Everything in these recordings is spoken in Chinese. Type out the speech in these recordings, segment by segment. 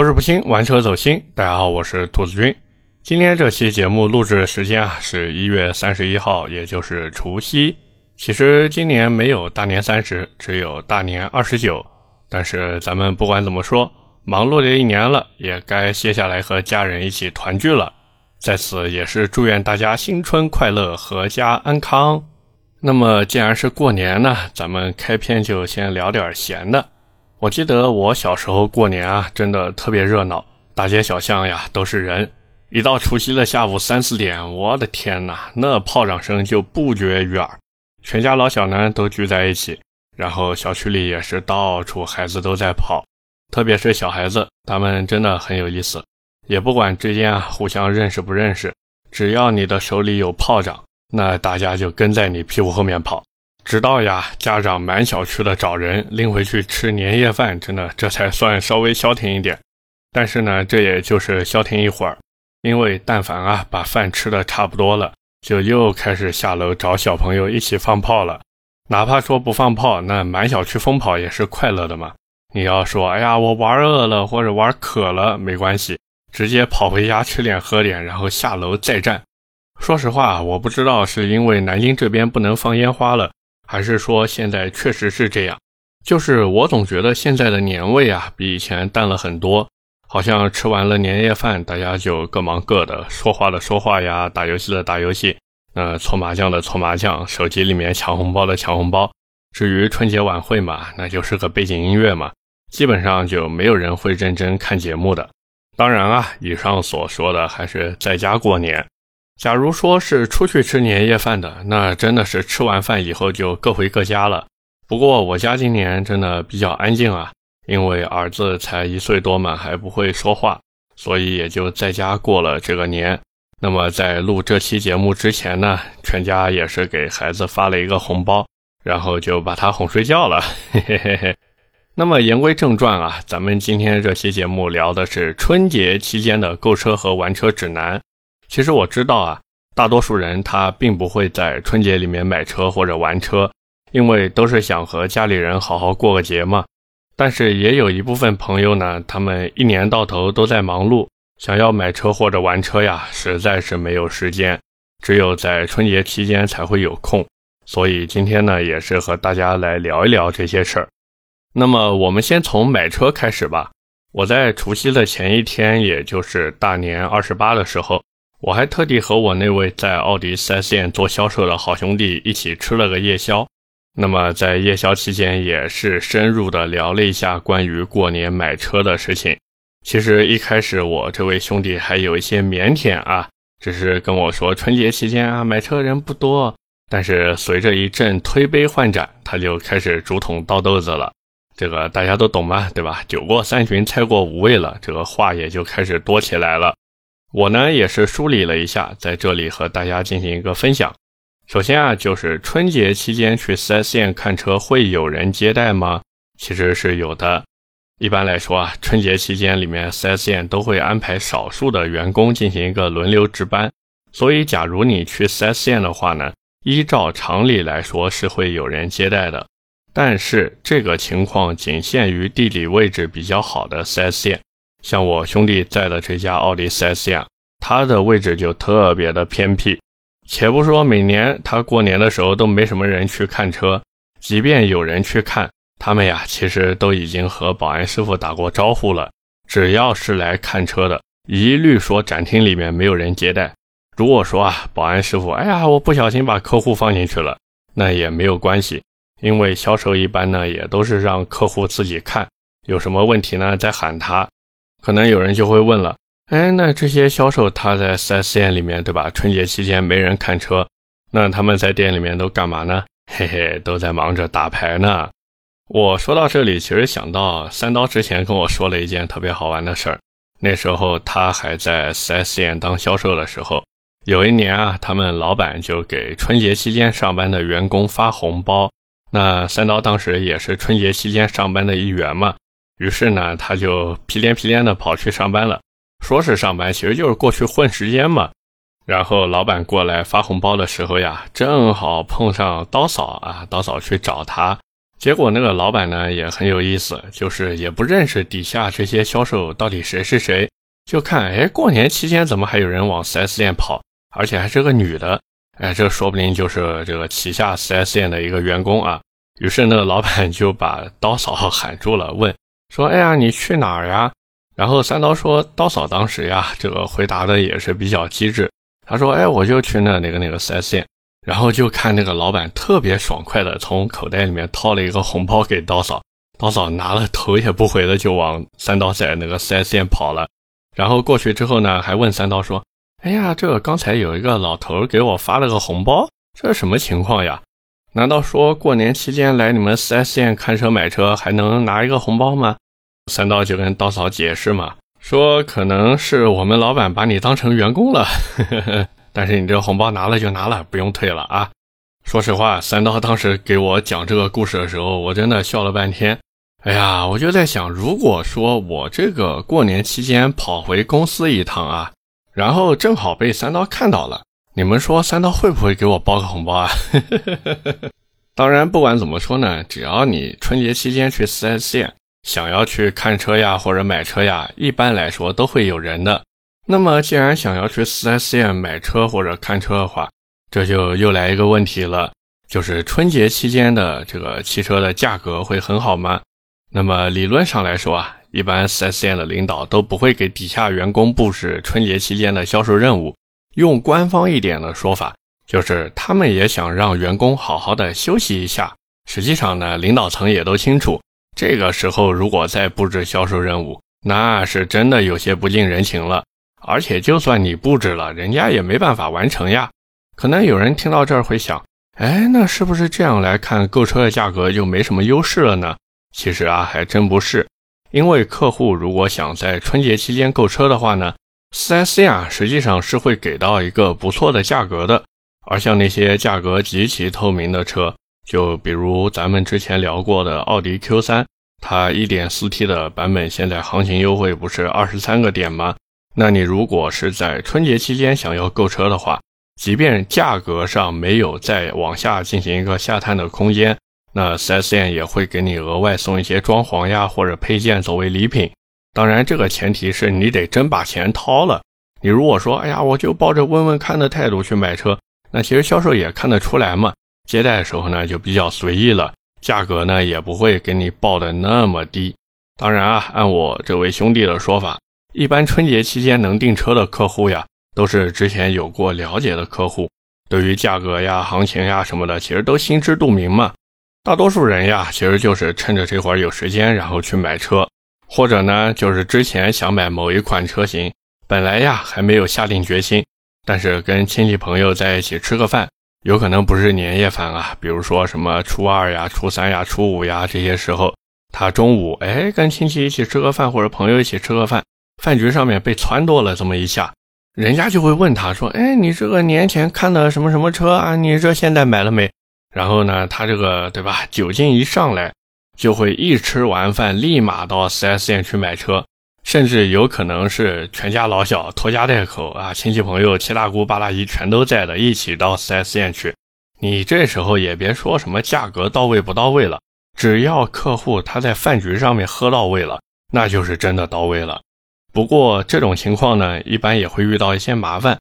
口齿不清，玩车走心。大家好，我是兔子君。今天这期节目录制时间啊，是一月三十一号，也就是除夕。其实今年没有大年三十，只有大年二十九。但是咱们不管怎么说，忙碌了一年了，也该歇下来和家人一起团聚了。在此也是祝愿大家新春快乐，阖家安康。那么既然是过年呢，咱们开篇就先聊点闲的。我记得我小时候过年啊，真的特别热闹，大街小巷呀都是人。一到除夕的下午三四点，我的天哪，那炮仗声就不绝于耳，全家老小呢都聚在一起，然后小区里也是到处孩子都在跑，特别是小孩子，他们真的很有意思，也不管之间啊互相认识不认识，只要你的手里有炮仗，那大家就跟在你屁股后面跑。直到呀，家长满小区的找人拎回去吃年夜饭，真的这才算稍微消停一点。但是呢，这也就是消停一会儿，因为但凡啊把饭吃的差不多了，就又开始下楼找小朋友一起放炮了。哪怕说不放炮，那满小区疯跑也是快乐的嘛。你要说，哎呀，我玩饿了或者玩渴了，没关系，直接跑回家吃点喝点，然后下楼再战。说实话，我不知道是因为南京这边不能放烟花了。还是说现在确实是这样，就是我总觉得现在的年味啊比以前淡了很多，好像吃完了年夜饭，大家就各忙各的，说话的说话呀，打游戏的打游戏，呃，搓麻将的搓麻将，手机里面抢红包的抢红包。至于春节晚会嘛，那就是个背景音乐嘛，基本上就没有人会认真看节目的。当然啊，以上所说的还是在家过年。假如说是出去吃年夜饭的，那真的是吃完饭以后就各回各家了。不过我家今年真的比较安静啊，因为儿子才一岁多嘛，还不会说话，所以也就在家过了这个年。那么在录这期节目之前呢，全家也是给孩子发了一个红包，然后就把他哄睡觉了。嘿嘿嘿嘿。那么言归正传啊，咱们今天这期节目聊的是春节期间的购车和玩车指南。其实我知道啊，大多数人他并不会在春节里面买车或者玩车，因为都是想和家里人好好过个节嘛。但是也有一部分朋友呢，他们一年到头都在忙碌，想要买车或者玩车呀，实在是没有时间，只有在春节期间才会有空。所以今天呢，也是和大家来聊一聊这些事儿。那么我们先从买车开始吧。我在除夕的前一天，也就是大年二十八的时候。我还特地和我那位在奥迪 4S 店做销售的好兄弟一起吃了个夜宵。那么在夜宵期间，也是深入的聊了一下关于过年买车的事情。其实一开始我这位兄弟还有一些腼腆啊，只是跟我说春节期间啊买车人不多。但是随着一阵推杯换盏，他就开始竹筒倒豆子了。这个大家都懂嘛，对吧？酒过三巡，菜过五味了，这个话也就开始多起来了。我呢也是梳理了一下，在这里和大家进行一个分享。首先啊，就是春节期间去 4S 店看车会有人接待吗？其实是有的。一般来说啊，春节期间里面 4S 店都会安排少数的员工进行一个轮流值班。所以，假如你去 4S 店的话呢，依照常理来说是会有人接待的。但是这个情况仅限于地理位置比较好的 4S 店。像我兄弟在的这家奥迪 4S 店，它的位置就特别的偏僻。且不说每年他过年的时候都没什么人去看车，即便有人去看，他们呀其实都已经和保安师傅打过招呼了。只要是来看车的，一律说展厅里面没有人接待。如果说啊，保安师傅，哎呀，我不小心把客户放进去了，那也没有关系，因为销售一般呢也都是让客户自己看，有什么问题呢再喊他。可能有人就会问了，哎，那这些销售他在 4S 店里面，对吧？春节期间没人看车，那他们在店里面都干嘛呢？嘿嘿，都在忙着打牌呢。我说到这里，其实想到三刀之前跟我说了一件特别好玩的事儿。那时候他还在 4S 店当销售的时候，有一年啊，他们老板就给春节期间上班的员工发红包。那三刀当时也是春节期间上班的一员嘛。于是呢，他就屁颠屁颠的跑去上班了。说是上班，其实就是过去混时间嘛。然后老板过来发红包的时候呀，正好碰上刀嫂啊，刀嫂去找他，结果那个老板呢也很有意思，就是也不认识底下这些销售到底谁是谁，就看哎过年期间怎么还有人往 4S 店跑，而且还是个女的，哎这说不定就是这个旗下 4S 店的一个员工啊。于是那个老板就把刀嫂喊住了，问说：“哎呀你去哪儿呀？”然后三刀说：“刀嫂当时呀，这个回答的也是比较机智。他说：‘哎，我就去那那个那个 4S 店。’然后就看那个老板特别爽快的从口袋里面掏了一个红包给刀嫂，刀嫂拿了头也不回的就往三刀在那个 4S 店跑了。然后过去之后呢，还问三刀说：‘哎呀，这个刚才有一个老头给我发了个红包，这是什么情况呀？难道说过年期间来你们 4S 店看车买车还能拿一个红包吗？’”三刀就跟刀嫂解释嘛，说可能是我们老板把你当成员工了，呵呵呵但是你这红包拿了就拿了，不用退了啊。说实话，三刀当时给我讲这个故事的时候，我真的笑了半天。哎呀，我就在想，如果说我这个过年期间跑回公司一趟啊，然后正好被三刀看到了，你们说三刀会不会给我包个红包啊？当然，不管怎么说呢，只要你春节期间去 4S 店。想要去看车呀，或者买车呀，一般来说都会有人的。那么，既然想要去 4S 店买车或者看车的话，这就又来一个问题了，就是春节期间的这个汽车的价格会很好吗？那么理论上来说啊，一般 4S 店的领导都不会给底下员工布置春节期间的销售任务。用官方一点的说法，就是他们也想让员工好好的休息一下。实际上呢，领导层也都清楚。这个时候如果再布置销售任务，那是真的有些不近人情了。而且就算你布置了，人家也没办法完成呀。可能有人听到这儿会想，哎，那是不是这样来看购车的价格就没什么优势了呢？其实啊，还真不是。因为客户如果想在春节期间购车的话呢，4S 店啊实际上是会给到一个不错的价格的。而像那些价格极其透明的车，就比如咱们之前聊过的奥迪 Q3，它 1.4T 的版本现在行情优惠不是二十三个点吗？那你如果是在春节期间想要购车的话，即便价格上没有再往下进行一个下探的空间，那 4S 店也会给你额外送一些装潢呀或者配件作为礼品。当然，这个前提是你得真把钱掏了。你如果说，哎呀，我就抱着问问看的态度去买车，那其实销售也看得出来嘛。接待的时候呢，就比较随意了，价格呢也不会给你报的那么低。当然啊，按我这位兄弟的说法，一般春节期间能订车的客户呀，都是之前有过了解的客户，对于价格呀、行情呀什么的，其实都心知肚明嘛。大多数人呀，其实就是趁着这会儿有时间，然后去买车，或者呢，就是之前想买某一款车型，本来呀还没有下定决心，但是跟亲戚朋友在一起吃个饭。有可能不是年夜饭啊，比如说什么初二呀、初三呀、初五呀这些时候，他中午哎跟亲戚一起吃个饭，或者朋友一起吃个饭，饭局上面被撺掇了这么一下，人家就会问他说：“哎，你这个年前看的什么什么车啊？你这现在买了没？”然后呢，他这个对吧，酒劲一上来，就会一吃完饭立马到 4S 店去买车。甚至有可能是全家老小拖家带口啊，亲戚朋友七大姑八大姨全都在的，一起到 4S 店去。你这时候也别说什么价格到位不到位了，只要客户他在饭局上面喝到位了，那就是真的到位了。不过这种情况呢，一般也会遇到一些麻烦，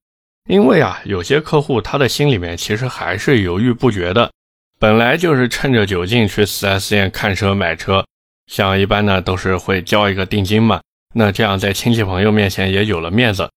因为啊，有些客户他的心里面其实还是犹豫不决的，本来就是趁着酒劲去 4S 店看车买车，像一般呢都是会交一个定金嘛。那这样在亲戚朋友面前也有了面子，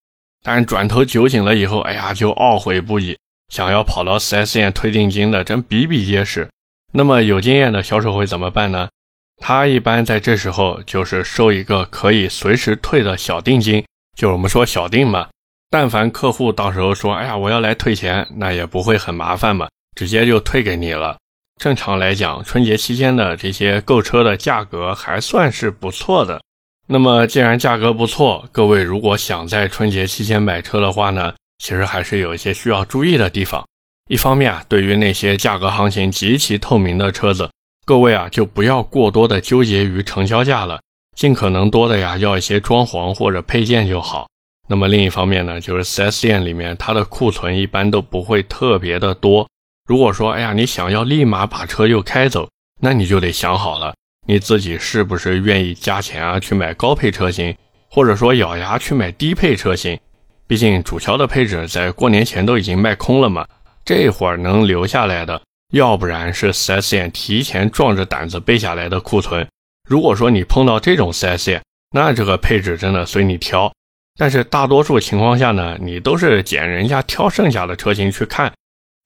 但转头酒醒了以后，哎呀，就懊悔不已，想要跑到 4S 店退定金的真比比皆是。那么有经验的销售会怎么办呢？他一般在这时候就是收一个可以随时退的小定金，就我们说小定嘛。但凡客户到时候说，哎呀，我要来退钱，那也不会很麻烦嘛，直接就退给你了。正常来讲，春节期间的这些购车的价格还算是不错的。那么，既然价格不错，各位如果想在春节期间买车的话呢，其实还是有一些需要注意的地方。一方面啊，对于那些价格行情极其透明的车子，各位啊就不要过多的纠结于成交价了，尽可能多的呀要一些装潢或者配件就好。那么另一方面呢，就是 4S 店里面它的库存一般都不会特别的多。如果说哎呀你想要立马把车又开走，那你就得想好了，你自己是不是愿意加钱啊去买高配车型，或者说咬牙去买低配车型？毕竟主销的配置在过年前都已经卖空了嘛，这会儿能留下来的，要不然是 4S 店提前壮着胆子备下来的库存。如果说你碰到这种 4S 店，那这个配置真的随你挑。但是大多数情况下呢，你都是捡人家挑剩下的车型去看。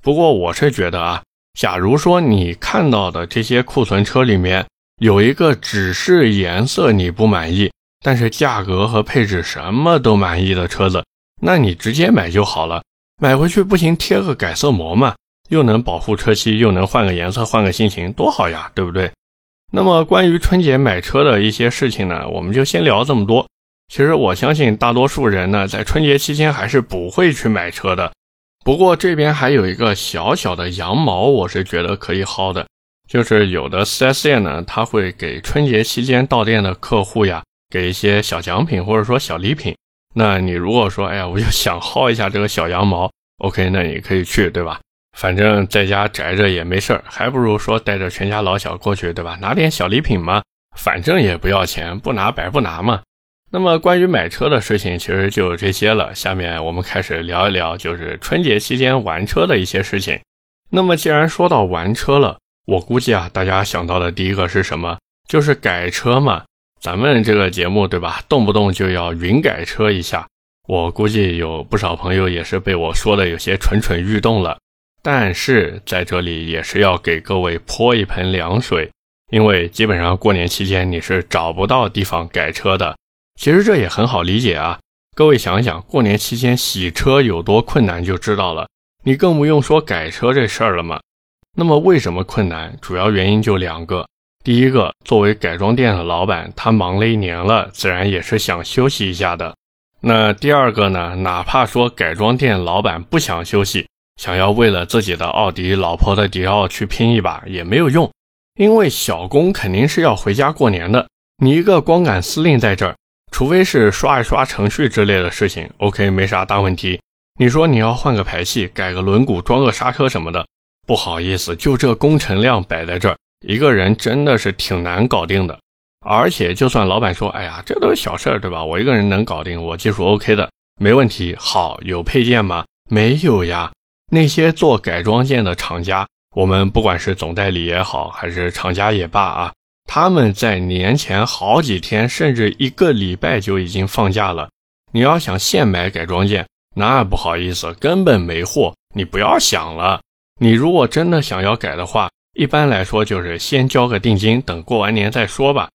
不过我是觉得啊，假如说你看到的这些库存车里面有一个只是颜色你不满意，但是价格和配置什么都满意的车子。那你直接买就好了，买回去不行贴个改色膜嘛，又能保护车漆，又能换个颜色，换个心情，多好呀，对不对？那么关于春节买车的一些事情呢，我们就先聊这么多。其实我相信大多数人呢，在春节期间还是不会去买车的。不过这边还有一个小小的羊毛，我是觉得可以薅的，就是有的 4S 店呢，他会给春节期间到店的客户呀，给一些小奖品或者说小礼品。那你如果说，哎呀，我就想薅一下这个小羊毛，OK，那你可以去，对吧？反正在家宅着也没事儿，还不如说带着全家老小过去，对吧？拿点小礼品嘛，反正也不要钱，不拿白不拿嘛。那么关于买车的事情，其实就这些了。下面我们开始聊一聊，就是春节期间玩车的一些事情。那么既然说到玩车了，我估计啊，大家想到的第一个是什么？就是改车嘛。咱们这个节目对吧，动不动就要云改车一下，我估计有不少朋友也是被我说的有些蠢蠢欲动了。但是在这里也是要给各位泼一盆凉水，因为基本上过年期间你是找不到地方改车的。其实这也很好理解啊，各位想想，过年期间洗车有多困难就知道了，你更不用说改车这事儿了嘛。那么为什么困难？主要原因就两个。第一个，作为改装店的老板，他忙了一年了，自然也是想休息一下的。那第二个呢？哪怕说改装店老板不想休息，想要为了自己的奥迪、老婆的迪奥去拼一把也没有用，因为小工肯定是要回家过年的。你一个光杆司令在这儿，除非是刷一刷程序之类的事情，OK，没啥大问题。你说你要换个排气、改个轮毂、装个刹车什么的，不好意思，就这工程量摆在这儿。一个人真的是挺难搞定的，而且就算老板说，哎呀，这都是小事儿，对吧？我一个人能搞定，我技术 OK 的，没问题。好，有配件吗？没有呀。那些做改装件的厂家，我们不管是总代理也好，还是厂家也罢啊，他们在年前好几天，甚至一个礼拜就已经放假了。你要想现买改装件，那不好意思，根本没货，你不要想了。你如果真的想要改的话，一般来说，就是先交个定金，等过完年再说吧。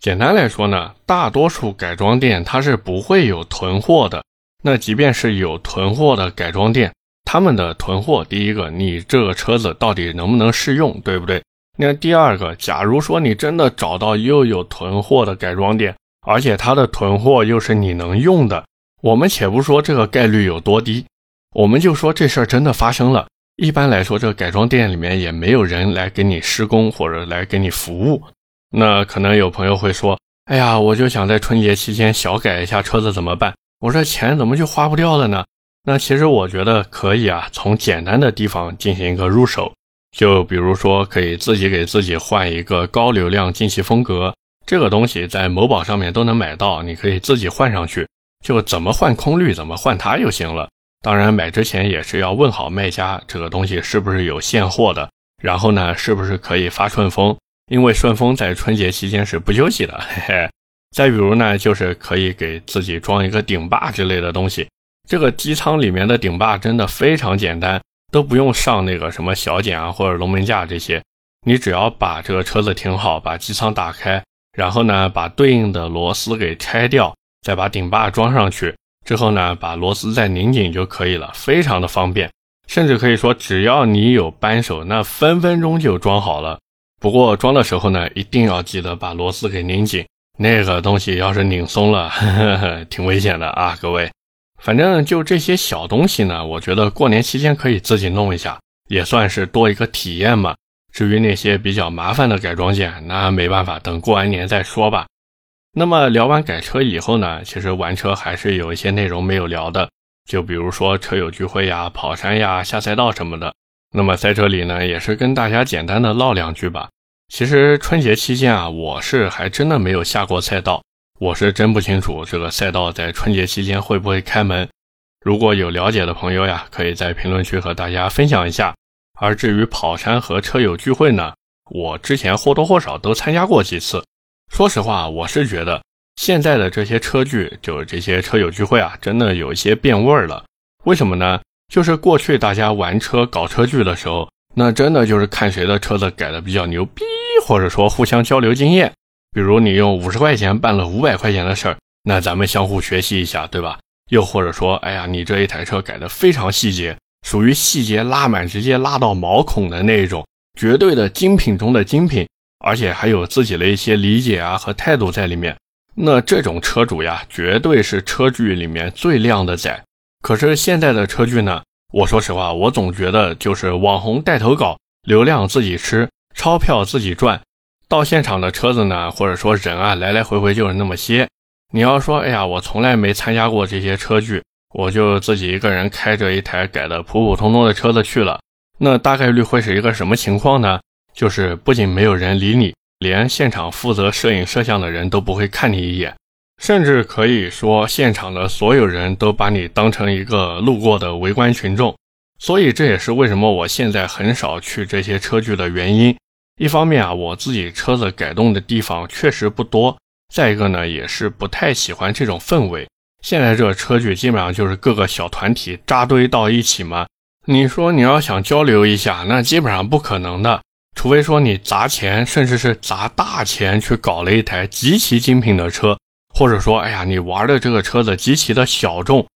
简单来说呢，大多数改装店它是不会有囤货的。那即便是有囤货的改装店，他们的囤货，第一个，你这个车子到底能不能试用，对不对？那第二个，假如说你真的找到又有囤货的改装店，而且它的囤货又是你能用的，我们且不说这个概率有多低，我们就说这事儿真的发生了。一般来说，这个改装店里面也没有人来给你施工或者来给你服务。那可能有朋友会说：“哎呀，我就想在春节期间小改一下车子，怎么办？我这钱怎么就花不掉了呢？”那其实我觉得可以啊，从简单的地方进行一个入手。就比如说，可以自己给自己换一个高流量进气风格，这个东西在某宝上面都能买到，你可以自己换上去，就怎么换空滤怎么换它就行了。当然，买之前也是要问好卖家这个东西是不是有现货的，然后呢，是不是可以发顺丰？因为顺丰在春节期间是不休息的。嘿嘿。再比如呢，就是可以给自己装一个顶坝之类的东西。这个机舱里面的顶坝真的非常简单，都不用上那个什么小剪啊或者龙门架这些，你只要把这个车子停好，把机舱打开，然后呢，把对应的螺丝给拆掉，再把顶把装上去。之后呢，把螺丝再拧紧就可以了，非常的方便，甚至可以说，只要你有扳手，那分分钟就装好了。不过装的时候呢，一定要记得把螺丝给拧紧，那个东西要是拧松了，呵呵呵挺危险的啊，各位。反正就这些小东西呢，我觉得过年期间可以自己弄一下，也算是多一个体验嘛。至于那些比较麻烦的改装件，那没办法，等过完年再说吧。那么聊完改车以后呢，其实玩车还是有一些内容没有聊的，就比如说车友聚会呀、跑山呀、下赛道什么的。那么在这里呢，也是跟大家简单的唠两句吧。其实春节期间啊，我是还真的没有下过赛道，我是真不清楚这个赛道在春节期间会不会开门。如果有了解的朋友呀，可以在评论区和大家分享一下。而至于跑山和车友聚会呢，我之前或多或少都参加过几次。说实话，我是觉得现在的这些车聚，就是这些车友聚会啊，真的有一些变味儿了。为什么呢？就是过去大家玩车搞车聚的时候，那真的就是看谁的车子改的比较牛逼，或者说互相交流经验。比如你用五十块钱办了五百块钱的事儿，那咱们相互学习一下，对吧？又或者说，哎呀，你这一台车改的非常细节，属于细节拉满，直接拉到毛孔的那一种，绝对的精品中的精品，而且还有自己的一些理解啊和态度在里面。那这种车主呀，绝对是车剧里面最靓的仔。可是现在的车剧呢，我说实话，我总觉得就是网红带头搞，流量自己吃，钞票自己赚，到现场的车子呢，或者说人啊，来来回回就是那么些。你要说，哎呀，我从来没参加过这些车聚，我就自己一个人开着一台改的普普通通的车子去了，那大概率会是一个什么情况呢？就是不仅没有人理你，连现场负责摄影摄像的人都不会看你一眼，甚至可以说现场的所有人都把你当成一个路过的围观群众。所以这也是为什么我现在很少去这些车聚的原因。一方面啊，我自己车子改动的地方确实不多。再一个呢，也是不太喜欢这种氛围。现在这车距基本上就是各个小团体扎堆到一起嘛。你说你要想交流一下，那基本上不可能的。除非说你砸钱，甚至是砸大钱去搞了一台极其精品的车，或者说，哎呀，你玩的这个车子极其的小众，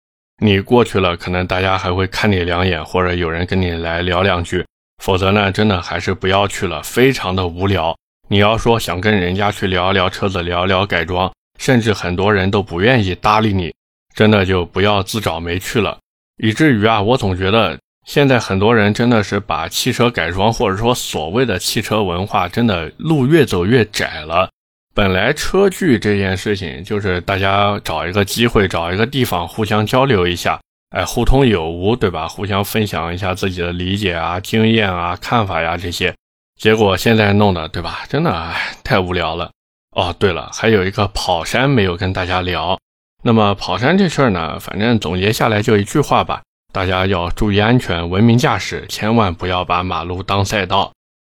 你过去了，可能大家还会看你两眼，或者有人跟你来聊两句。否则呢，真的还是不要去了，非常的无聊。你要说想跟人家去聊一聊车子，聊一聊改装，甚至很多人都不愿意搭理你，真的就不要自找没趣了。以至于啊，我总觉得现在很多人真的是把汽车改装或者说所谓的汽车文化，真的路越走越窄了。本来车聚这件事情就是大家找一个机会，找一个地方互相交流一下，哎，互通有无，对吧？互相分享一下自己的理解啊、经验啊、看法呀这些。结果现在弄的，对吧？真的唉，太无聊了。哦，对了，还有一个跑山没有跟大家聊。那么跑山这事儿呢，反正总结下来就一句话吧：大家要注意安全，文明驾驶，千万不要把马路当赛道。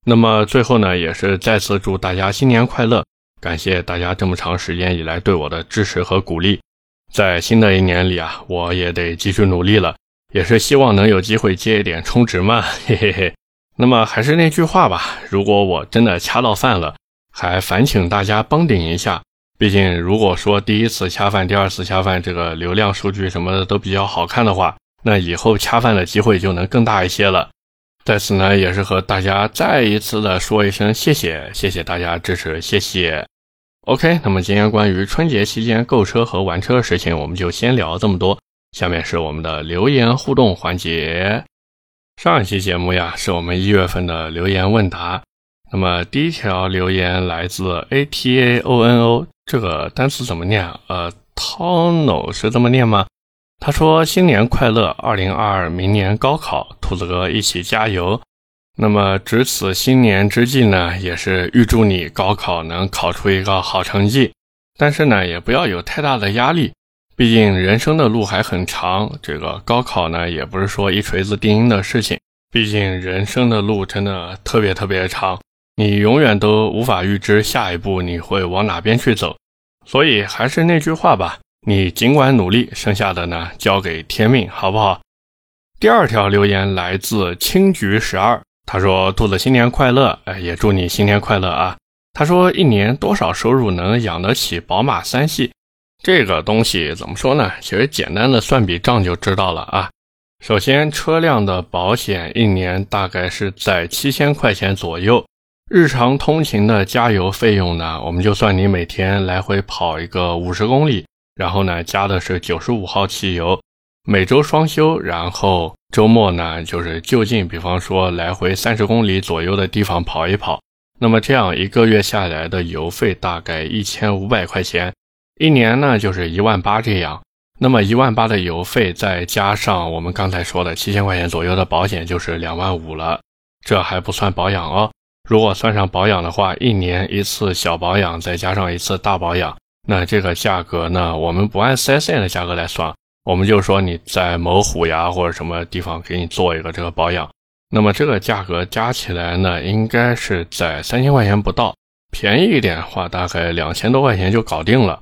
那么最后呢，也是再次祝大家新年快乐，感谢大家这么长时间以来对我的支持和鼓励。在新的一年里啊，我也得继续努力了，也是希望能有机会接一点充值嘛，嘿嘿嘿。那么还是那句话吧，如果我真的恰到饭了，还烦请大家帮顶一下。毕竟如果说第一次恰饭、第二次恰饭，这个流量数据什么的都比较好看的话，那以后恰饭的机会就能更大一些了。在此呢，也是和大家再一次的说一声谢谢，谢谢大家支持，谢谢。OK，那么今天关于春节期间购车和玩车的事情，我们就先聊这么多。下面是我们的留言互动环节。上一期节目呀，是我们一月份的留言问答。那么第一条留言来自 A T A O N O，这个单词怎么念？呃，Tono 是这么念吗？他说：“新年快乐，二零二二，明年高考，兔子哥一起加油。”那么值此新年之际呢，也是预祝你高考能考出一个好成绩，但是呢，也不要有太大的压力。毕竟人生的路还很长，这个高考呢也不是说一锤子定音的事情。毕竟人生的路真的特别特别长，你永远都无法预知下一步你会往哪边去走。所以还是那句话吧，你尽管努力，剩下的呢交给天命，好不好？第二条留言来自青桔十二，他说：“兔子新年快乐，哎，也祝你新年快乐啊。”他说：“一年多少收入能养得起宝马三系？”这个东西怎么说呢？其实简单的算笔账就知道了啊。首先，车辆的保险一年大概是在七千块钱左右。日常通勤的加油费用呢，我们就算你每天来回跑一个五十公里，然后呢加的是九十五号汽油，每周双休，然后周末呢就是就近，比方说来回三十公里左右的地方跑一跑。那么这样一个月下来的油费大概一千五百块钱。一年呢就是一万八这样，那么一万八的油费再加上我们刚才说的七千块钱左右的保险，就是两万五了。这还不算保养哦。如果算上保养的话，一年一次小保养，再加上一次大保养，那这个价格呢，我们不按 4S 店的价格来算，我们就说你在某虎牙或者什么地方给你做一个这个保养，那么这个价格加起来呢，应该是在三千块钱不到，便宜一点的话，大概两千多块钱就搞定了。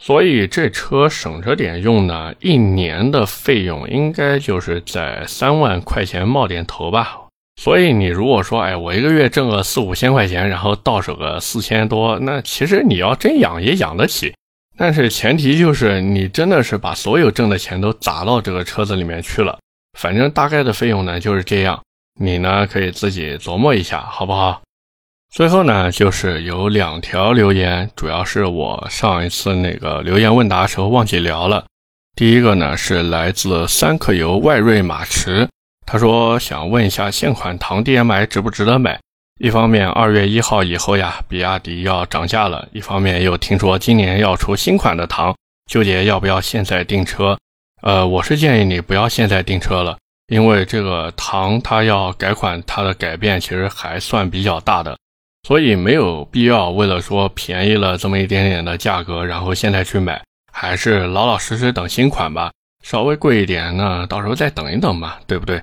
所以这车省着点用呢，一年的费用应该就是在三万块钱冒点头吧。所以你如果说，哎，我一个月挣个四五千块钱，然后到手个四千多，那其实你要真养也养得起。但是前提就是你真的是把所有挣的钱都砸到这个车子里面去了。反正大概的费用呢就是这样，你呢可以自己琢磨一下，好不好？最后呢，就是有两条留言，主要是我上一次那个留言问答时候忘记聊了。第一个呢是来自三克油外瑞马驰，他说想问一下现款唐 DM-i 值不值得买？一方面二月一号以后呀，比亚迪要涨价了；一方面又听说今年要出新款的唐，纠结要不要现在订车。呃，我是建议你不要现在订车了，因为这个唐它要改款，它的改变其实还算比较大的。所以没有必要为了说便宜了这么一点点的价格，然后现在去买，还是老老实实等新款吧。稍微贵一点，那到时候再等一等嘛，对不对？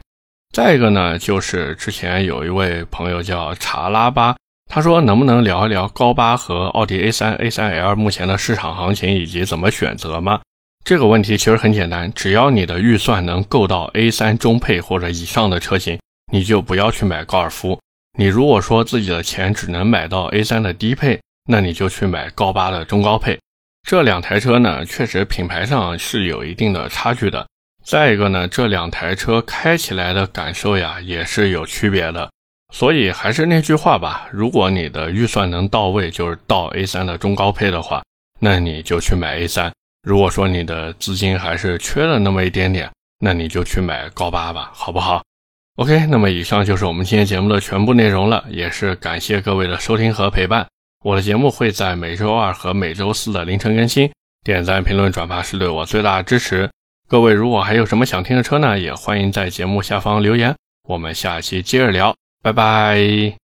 再一个呢，就是之前有一位朋友叫查拉巴，他说能不能聊一聊高八和奥迪 A3、A3L 目前的市场行情以及怎么选择吗？这个问题其实很简单，只要你的预算能够到 A3 中配或者以上的车型，你就不要去买高尔夫。你如果说自己的钱只能买到 A3 的低配，那你就去买高八的中高配。这两台车呢，确实品牌上是有一定的差距的。再一个呢，这两台车开起来的感受呀，也是有区别的。所以还是那句话吧，如果你的预算能到位，就是到 A3 的中高配的话，那你就去买 A3。如果说你的资金还是缺了那么一点点，那你就去买高八吧，好不好？OK，那么以上就是我们今天节目的全部内容了，也是感谢各位的收听和陪伴。我的节目会在每周二和每周四的凌晨更新，点赞、评论、转发是对我最大的支持。各位如果还有什么想听的车呢，也欢迎在节目下方留言。我们下期接着聊，拜拜。